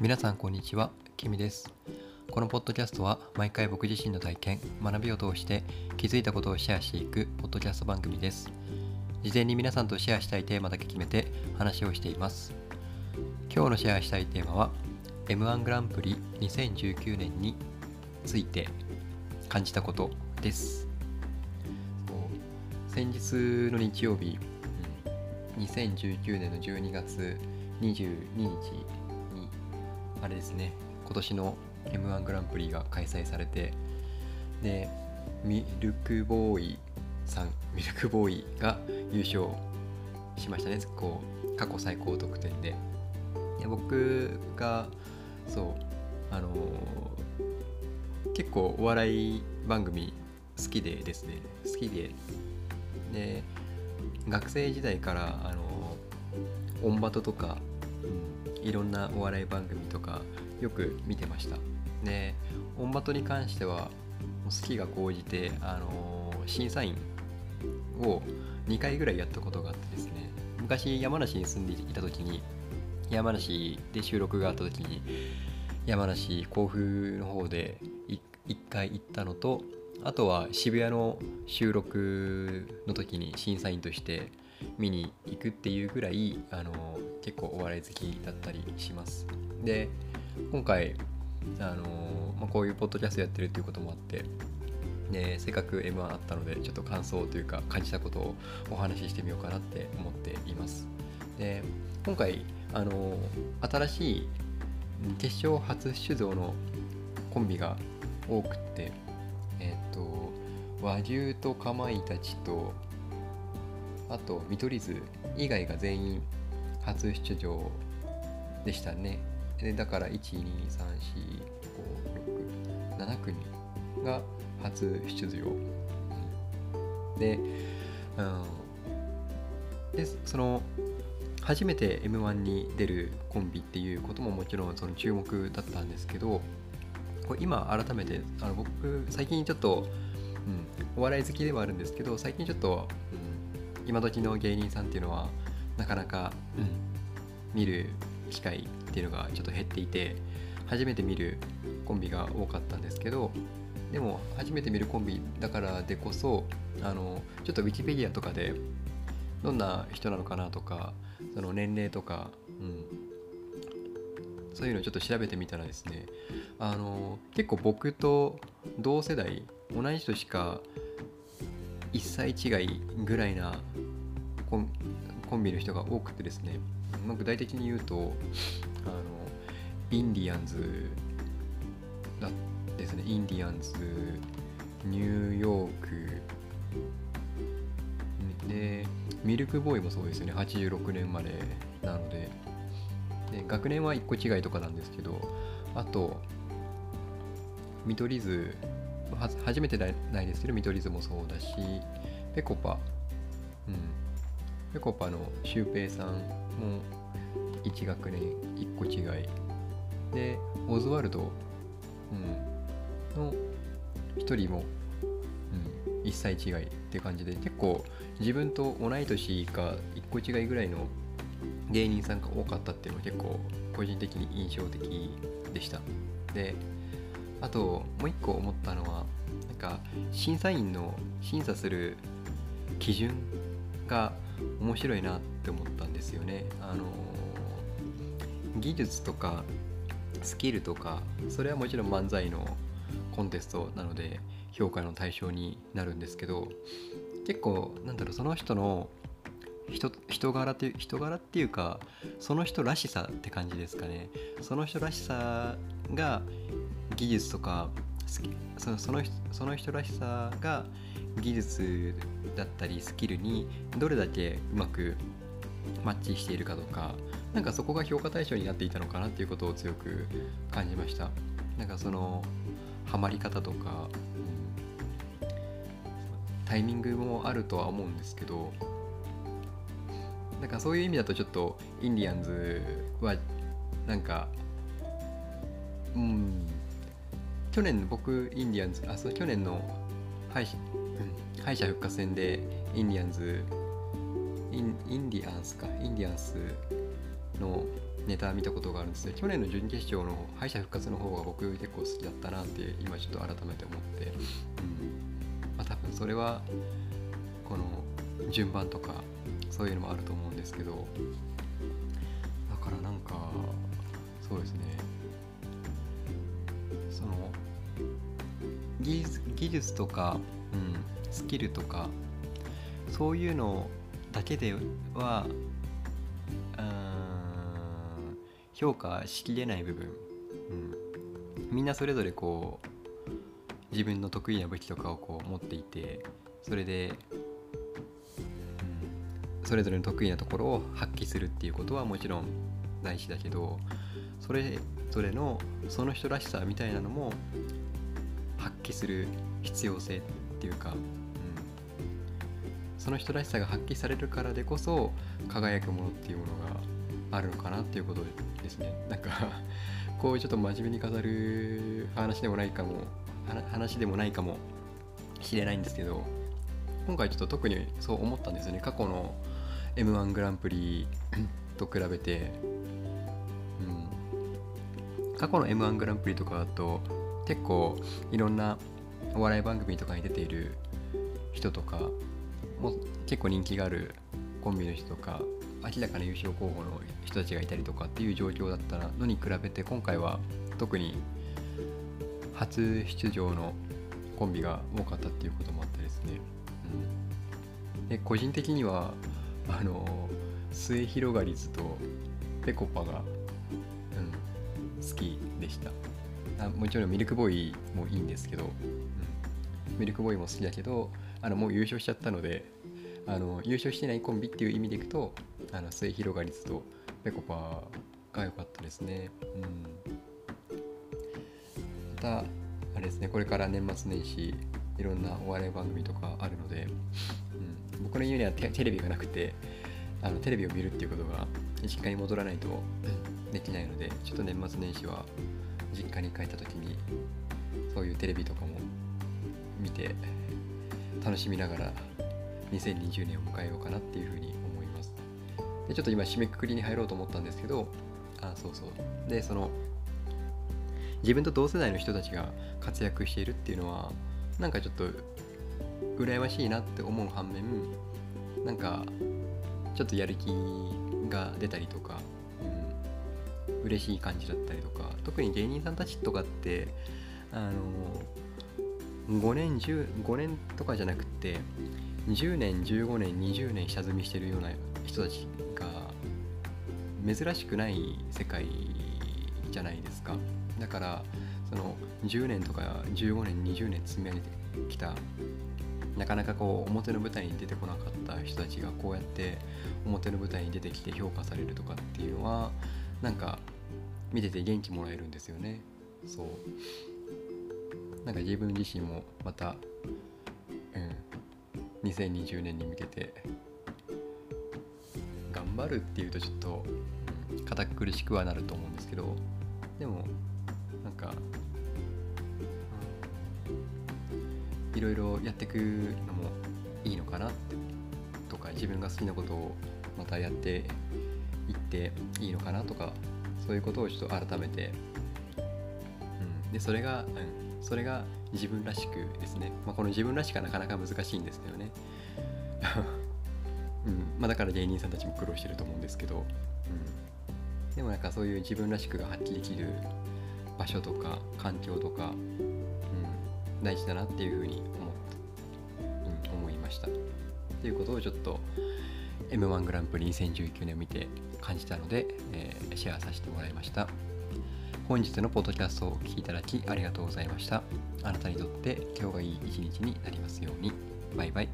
皆さんこんにちは、キミです。このポッドキャストは毎回僕自身の体験、学びを通して気づいたことをシェアしていくポッドキャスト番組です。事前に皆さんとシェアしたいテーマだけ決めて話をしています。今日のシェアしたいテーマは M1 グランプリ2019年について感じたことです。先日の日曜日、2019年の12月22日あれですね。今年の m 1グランプリが開催されてでミルクボーイさんミルクボーイが優勝しましたね。こう過去最高得点で。で僕がそうあのー結構お笑い番組好きでですね。好きで。で学生時代からあのオンバトとか、いろんなお笑い番組とかよく見てました。でオンバトに関しては好きが高じてあの審査員を2回ぐらいやったことがあってですね。昔山梨に住んでいた時に山梨で収録があった時に山梨甲府の方で1回行ったのとあとは渋谷の収録の時に審査員として見に行くっていうぐらいあの結構お笑い好きだったりします。で今回あの、まあ、こういうポッドキャストやってるっていうこともあってでせっかく M1 あったのでちょっと感想というか感じたことをお話ししてみようかなって思っています。で今回あの新しい決勝初出場のコンビが多くってえっ、と和牛とかまいたちとあと見取り図以外が全員初出場でしたね。でだから1234567組が初出場。で,、うん、でその初めて m 1に出るコンビっていうことももちろんその注目だったんですけど今改めてあの僕最近ちょっと、うん、お笑い好きではあるんですけど最近ちょっと、うん、今時の芸人さんっていうのはなかなか、うん、見る機会っていうのがちょっと減っていて初めて見るコンビが多かったんですけどでも初めて見るコンビだからでこそあのちょっとウィキペディアとかでどんな人なのかなとかその年齢とか、うん、そういうのをちょっと調べてみたらですねあの結構僕と同世代同じ人しか1歳違いぐらいなコンビの人が多くてですね、まあ、具体的に言うとあのインディアンズだですね。インディアンズニューヨークでミルクボーイもそうですよね。86年生まれなので。で学年は1個違いとかなんですけどあと見取り図は初めてないですけど見取り図もそうだしぺこぱ。うん。ぺこぱのシュウペイさんも1学年1個違い。でオズワルド、うん、の1人も、うん、1歳違いって感じで結構自分と同い年か1個違いぐらいの芸人さんが多かったっていうのは結構個人的に印象的でした。であともう一個思ったのはなんか審査員の審査する基準が面白いなって思ったんですよね。あの技術とかスキルとかそれはもちろん漫才のコンテストなので評価の対象になるんですけど結構なんだろうその人の人人柄って人柄っていうかその人らしさって感じですかね。その人らしさが技術とかそのそのその人らしさが技術だったりスキルにどれだけうまくマッチしているかとかなんかそこが評価対象になっていたのかなっていうことを強く感じました。なんかそのハマり方とか、うん、タイミングもあるとは思うんですけどなんかそういう意味だとちょっとインディアンズはなんかうん去年僕インディアンズあそう去年の敗者,、うん、敗者復活戦でインディアンズインインディアンスか。インディアンスのネタ見たことがあるんですけど去年の準決勝の敗者復活の方が僕結構好きだったなって今ちょっと改めて思って、うん。まあ、多分それはこの順番とかそういうのもあると思うんですけど。だからなんかそうですね技術技術とか、うん、スキルとかそういうのだけでは評価しきれない部分、うん、みんなそれぞれこう自分の得意な武器とかをこう持っていてそれで、うん、それぞれの得意なところを発揮するっていうことはもちろん大事だけどそれぞれのその人らしさみたいなのも揮する必要性っていうか、うん、その人らしさが発揮されるからでこそ輝くものっていうものがあるのかなっていうことですね。なんか こういうちょっと真面目に語る話でもないかも話でもないかもしれないんですけど今回ちょっと特にそう思ったんですよね。過去の m 1グランプリと比べて、うん、過去の m 1グランプリとかだと結構いろんなお笑い番組とかに出ている人とかも結構人気があるコンビの人とか明らかな優勝候補の人たちがいたりとかっていう状況だったのに比べて今回は特に初出場のコンビが多かったっていうこともあってですね、うん、で個人的にはあの末広がりずとぺこぱが、うん、好きでした。あもちろんミルクボーイもいいんですけど、うん、ミルクボーイも好きだけどあのもう優勝しちゃったのであの優勝してないコンビっていう意味でいくとあの末広がりずとぺこぱが良かったですね。うん、またあれですねこれから年末年始いろんなお笑い番組とかあるので、うん、僕の家にはテレビがなくてあのテレビを見るっていうことが実家に戻らないとできないのでちょっと年末年始は実家に帰った時にそういうテレビとかも見て楽しみながら2020年を迎えようかなっていうふうに思います。でちょっと今締めくくりに入ろうと思ったんですけどあそうそう。でその自分と同世代の人たちが活躍しているっていうのはなんかちょっと羨ましいなって思う反面なんかちょっとやる気が出たりとか、嬉しい感じだったりとか特に芸人さんたちとかってあの5年15年とかじゃなくて10年15年20年下積みしてるような人たちが珍しくない世界じゃないですか。だからその10年とか15年20年積み上げてきたなかなかこう表の舞台に出てこなかった人たちがこうやって表の舞台に出てきて評価されるとかっていうのはなんか見てて元気もらえるんですよね。そう。なんか自分自身もまたうん。2020年に向けて頑張るっていうとちょっと、堅苦しくはなると思うんですけどでもなんか、いろいろやっていくのもいいのかなってとか自分が好きなことをまたやってっていいのかなとかそういうことをちょっと改めて、うん、でそれが、うん。それが自分らしくですね、まあ、この自分らしくはなかなか難しいんですけどね、うん。まあ、だから芸人さんたちも苦労してると思うんですけど、うん、でもなんかそういう自分らしくが発揮できる場所とか環境とか、うん、大事だなっていうふうに思った、うん、思いました。っていうことをちょっと m 1グランプリ2019年を見て感じたので、えー、シェアさせてもらいました。本日のポッドキャストをお聴きいただきありがとうございました。あなたにとって今日がいい一日になりますように。バイバイ。